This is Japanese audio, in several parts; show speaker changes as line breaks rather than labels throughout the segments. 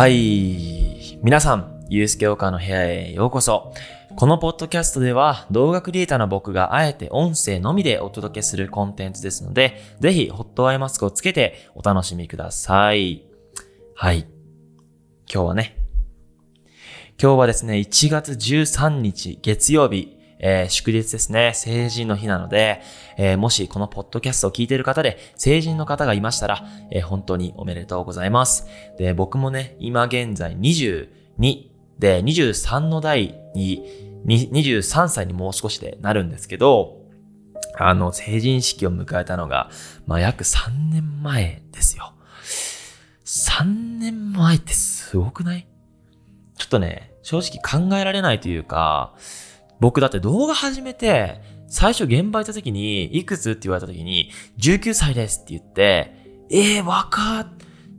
はい。皆さん、ゆうすけおかの部屋へようこそ。このポッドキャストでは動画クリエイターの僕があえて音声のみでお届けするコンテンツですので、ぜひホットアイマスクをつけてお楽しみください。はい。今日はね、今日はですね、1月13日月曜日、えー祝日ですね、成人の日なので、えーもしこのポッドキャストを聞いている方で成人の方がいましたら、えー本当におめでとうございます。で、僕もね、今現在22で、23の代に、23歳にもう少しでなるんですけど、あの、成人式を迎えたのが、まあ、約3年前ですよ。3年前ってすごくない？ちょっとね、正直考えられないというか、僕だって動画始めて、最初現場行った時に、いくつって言われた時に、19歳ですって言って、えー、若っ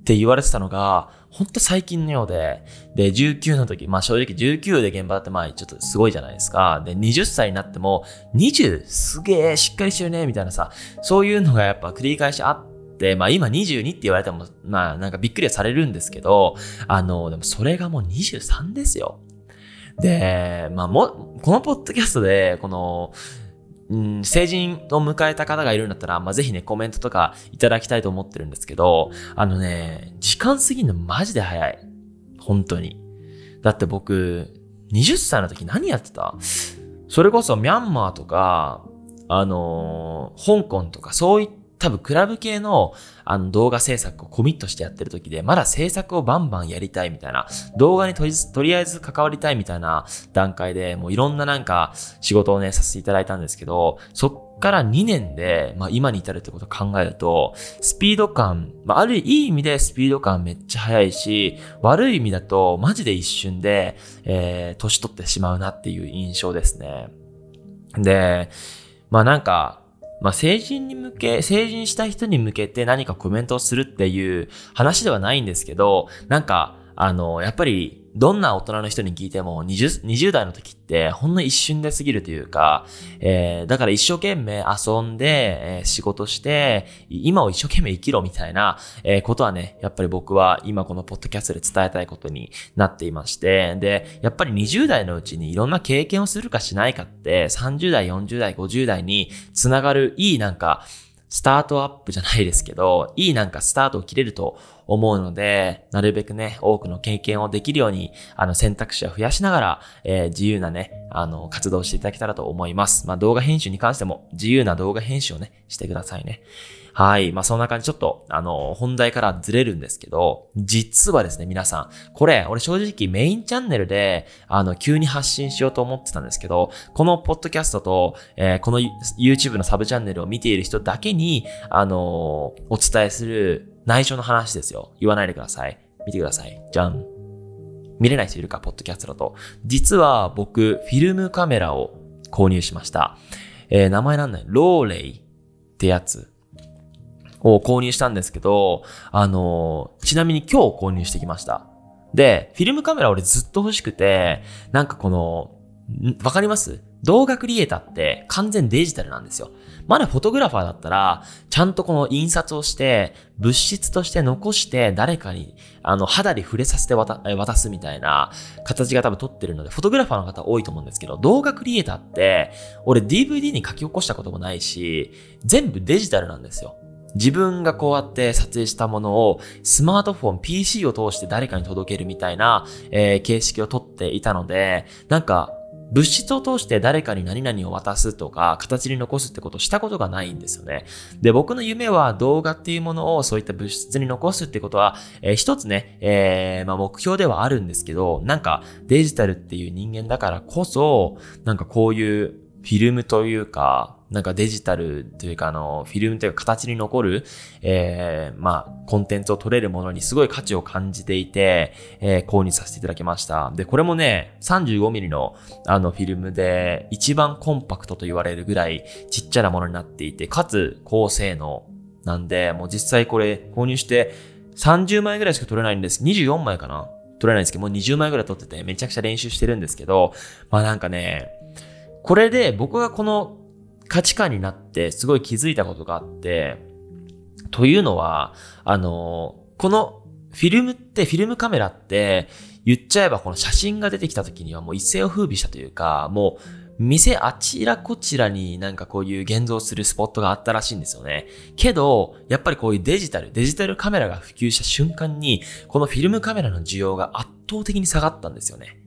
って言われてたのが、ほんと最近のようで、で、19の時、まあ正直19で現場だってまあちょっとすごいじゃないですか。で、20歳になっても、20すげえしっかりしてるね、みたいなさ、そういうのがやっぱ繰り返しあって、まあ今22って言われても、まあなんかびっくりはされるんですけど、あの、でもそれがもう23ですよ。で、まあも、このポッドキャストで、この、うん、成人を迎えた方がいるんだったら、まあ、ぜひね、コメントとかいただきたいと思ってるんですけど、あのね、時間過ぎるのマジで早い。本当に。だって僕、20歳の時何やってた？それこそミャンマーとか、あのー香港とか、そういった多分クラブ系のあの動画制作をコミットしてやってる時で、まだ制作をバンバンやりたいみたいな、動画にとりとりあえず関わりたいみたいな段階で、もういろんななんか仕事をね、させていただいたんですけど、そっから2年で、まあ今に至るってことを考えると、スピード感、まあある意味でスピード感めっちゃ速いし、悪い意味だとマジで一瞬で、えー、年取ってしまうなっていう印象ですね。で、まあなんか、まあ成人に向け、成人した人に向けて何かコメントをするっていう話ではないんですけど、なんか、あの、やっぱり、どんな大人の人に聞いても20、20代の時ってほんの一瞬で過ぎるというか、えー、だから一生懸命遊んで、えー仕事して、今を一生懸命生きろみたいな、えーことはね、やっぱり僕は今このポッドキャストで伝えたいことになっていまして、で、やっぱり20代のうちにいろんな経験をするかしないかって、30代、40代、50代につながるいいなんか、スタートアップじゃないですけど、いいなんかスタートを切れると思うので、なるべくね、多くの経験をできるように、あの、選択肢を増やしながら、えー自由なね、あの、活動していただけたらと思います。まあ、動画編集に関しても、自由な動画編集をね、してくださいね。はい。まあ、そんな感じ、ちょっと、あの、本題からずれるんですけど、実はですね、皆さん、これ、俺正直メインチャンネルで、あの、急に発信しようと思ってたんですけど、このポッドキャストと、えーこの YouTube のサブチャンネルを見ている人だけに、あのお伝えする内緒の話ですよ。言わないでください。見てください。じゃん。見れない人いるか、ポッドキャストだと。実は僕、フィルムカメラを購入しました。えー名前なんだよ。ローレイってやつを購入したんですけど、あのちなみに今日購入してきました。で、フィルムカメラ俺ずっと欲しくて、なんかこの、わかります？動画クリエイターって完全デジタルなんですよ。まだフォトグラファーだったら、ちゃんとこの印刷をして、物質として残して誰かに、あの、肌で触れさせて渡渡すみたいな形が多分取ってるので、フォトグラファーの方多いと思うんですけど、動画クリエイターって、俺 DVD に書き起こしたこともないし、全部デジタルなんですよ。自分がこうやって撮影したものをスマートフォン、PC を通して誰かに届けるみたいな、えー形式をとっていたので、なんか物質を通して誰かに何々を渡すとか、形に残すってことをしたことがないんですよね。で、僕の夢は動画っていうものをそういった物質に残すってことは、えー一つね、えーまあ、目標ではあるんですけど、なんかデジタルっていう人間だからこそ、なんかこういうフィルムというか、なんかデジタルというか、あの、フィルムというか形に残る、えー、まあ、コンテンツを取れるものにすごい価値を感じていて、えー購入させていただきました。で、これもね、35ミリの、あの、フィルムで、一番コンパクトと言われるぐらいちっちゃなものになっていて、かつ高性能なんで、もう実際これ購入して30枚ぐらいしか取れないんです。24枚かな？取れないんですけど、もう20枚ぐらい取ってて、めちゃくちゃ練習してるんですけど、まあなんかね、これで僕がこの価値観になってすごい気づいたことがあって、というのは、あの、このフィルムって、フィルムカメラって、言っちゃえばこの写真が出てきた時にはもう一世を風靡したというか、もう、店あちらこちらになんかこういう現像するスポットがあったらしいんですよね。けど、やっぱりこういうデジタル、デジタルカメラが普及した瞬間に、このフィルムカメラの需要が圧倒的に下がったんですよね。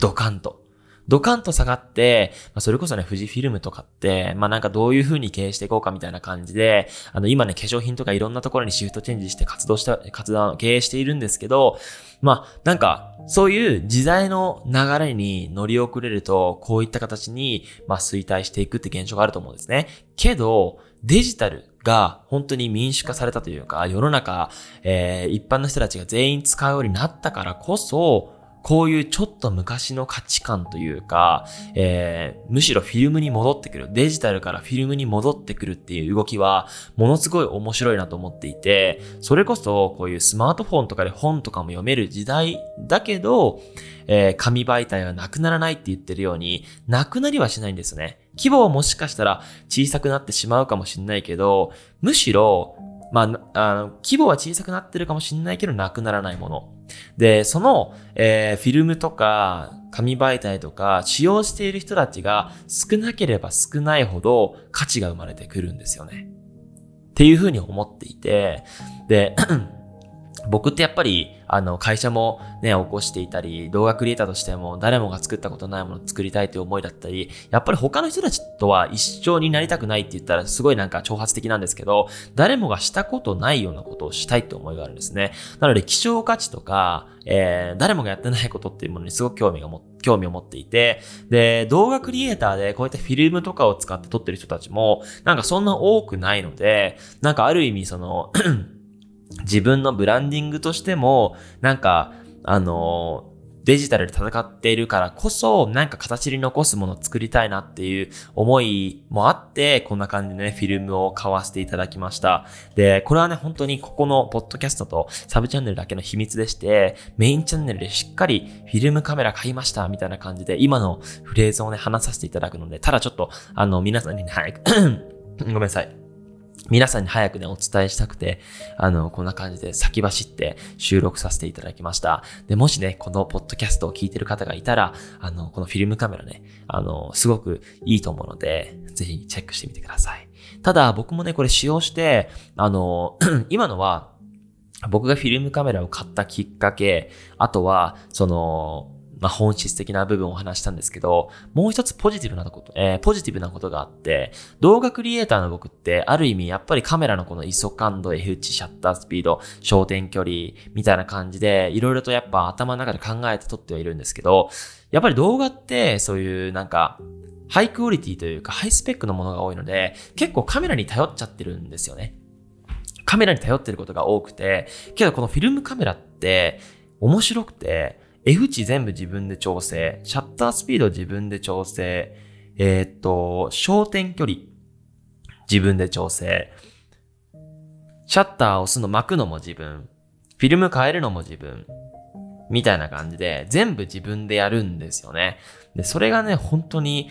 ドカンと。ドカンと下がって、まあ、それこそね、富士フィルムとかって、まあ、なんかどういう風に経営していこうかみたいな感じで、あの、今ね、化粧品とかいろんなところにシフトチェンジして活動した、活動、経営しているんですけど、まあ、なんか、そういう時代の流れに乗り遅れると、こういった形に、まあ、衰退していくって現象があると思うんですね。けど、デジタルが本当に民主化されたというか、世の中、えー、一般の人たちが全員使うようになったからこそ、こういうちょっと昔の価値観というか、えー、むしろフィルムに戻ってくる、デジタルからフィルムに戻ってくるっていう動きは、ものすごい面白いなと思っていて、それこそこういうスマートフォンとかで本とかも読める時代だけど、えー、紙媒体はなくならないって言ってるように、なくなりはしないんですね。規模はもしかしたら小さくなってしまうかもしれないけど、むしろまあ、あの、規模は小さくなってるかもしれないけど、なくならないもの。で、その、えー、フィルムとか、紙媒体とか、使用している人たちが少なければ少ないほど価値が生まれてくるんですよね。っていうふうに思っていて、で、僕ってやっぱり、あの、会社もね、起こしていたり、動画クリエイターとしても誰もが作ったことないものを作りたいという思いだったり、やっぱり他の人たちとは一緒になりたくないって言ったらすごいなんか挑発的なんですけど、誰もがしたことないようなことをしたいって思いがあるんですね。なので、希少価値とか、えー、誰もがやってないことっていうものにすごく興味がも、興味を持っていて、で、動画クリエイターでこうやってフィルムとかを使って撮ってる人たちも、なんかそんな多くないので、なんかある意味その自分のブランディングとしても、なんか、あの、デジタルで戦っているからこそ、なんか形に残すものを作りたいなっていう思いもあって、こんな感じでね、フィルムを買わせていただきました。で、これはね、本当にここのポッドキャストとサブチャンネルだけの秘密でして、メインチャンネルでしっかりフィルムカメラ買いましたみたいな感じで、今のフレーズをね、話させていただくので、ただちょっと、あの、皆さんにね、早く ごめんなさい。皆さんに早くね、お伝えしたくて、あの、こんな感じで先走って収録させていただきました。で、もしね、このポッドキャストを聞いてる方がいたら、あの、このフィルムカメラね、あの、すごくいいと思うので、ぜひチェックしてみてください。ただ、僕もね、これ使用して、あの、今のは、僕がフィルムカメラを買ったきっかけ、あとは、その、まあ、本質的な部分を話したんですけど、もう一つポジティブなこと、えー、ポジティブなことがあって、動画クリエイターの僕って、ある意味、やっぱりカメラのこの ISO 感度、F 値、シャッタースピード、焦点距離、みたいな感じで、いろいろとやっぱ頭の中で考えて撮ってはいるんですけど、やっぱり動画って、そういうなんか、ハイクオリティというか、ハイスペックのものが多いので、結構カメラに頼っちゃってるんですよね。カメラに頼ってることが多くて、けどこのフィルムカメラって面白くて、F 値全部自分で調整、シャッタースピード自分で調整、えー、っと、焦点距離。自分で調整、シャッターを押すの巻くのも自分、フィルム変えるのも自分、みたいな感じで全部自分でやるんですよね。で、それがね、本当に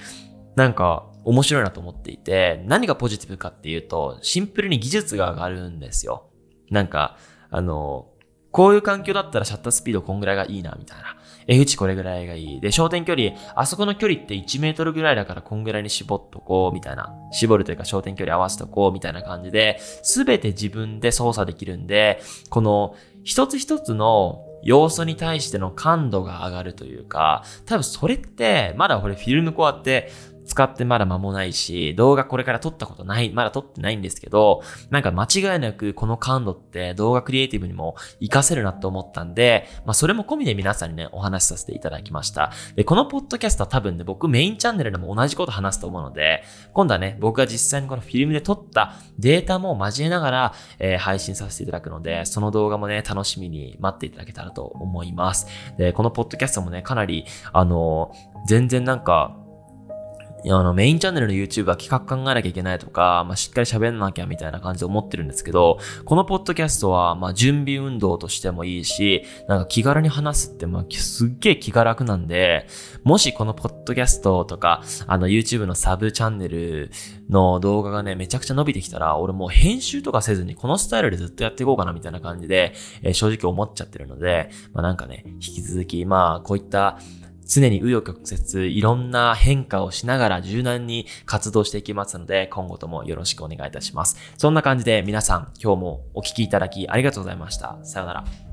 なんか面白いなと思っていて、何がポジティブかっていうと、シンプルに技術が上がるんですよ。なんか、あの、こういう環境だったらシャッタースピードこんぐらいがいいな、みたいな。F 値これぐらいがいい。で、焦点距離、あそこの距離って1メートルぐらいだからこんぐらいに絞っとこう、みたいな。絞るというか焦点距離合わせとこう、みたいな感じで、すべて自分で操作できるんで、この一つ一つの要素に対しての感度が上がるというか、多分それって、まだこれフィルムこうやって使ってまだ間もないし、動画これから撮ったことない、まだ撮ってないんですけど、なんか間違いなくこの感度って動画クリエイティブにも活かせるなって思ったんで、まあそれも込みで皆さんにね、お話しさせていただきました。で、このポッドキャストは多分ね、僕メインチャンネルでも同じこと話すと思うので、今度はね、僕が実際にこのフィルムで撮ったデータも交えながら、えー、配信させていただくので、その動画もね、楽しみに待っていただけたらと思います。で、このポッドキャストもね、かなり、あの、全然なんか、あの、メインチャンネルの YouTube は企画考えなきゃいけないとか、まあ、しっかり喋んなきゃみたいな感じで思ってるんですけど、このポッドキャストは、まあ、準備運動としてもいいし、なんか気軽に話すって、まあ、すっげえ気が楽なんで、もしこのポッドキャストとか、あの、YouTube のサブチャンネルの動画がね、めちゃくちゃ伸びてきたら、俺もう編集とかせずにこのスタイルでずっとやっていこうかなみたいな感じで、えー、正直思っちゃってるので、まあなんかね、引き続き、まあこういった常に紆余曲折、いろんな変化をしながら柔軟に活動していきますので、今後ともよろしくお願いいたします。そんな感じで皆さん、今日もお聴きいただきありがとうございました。さようなら。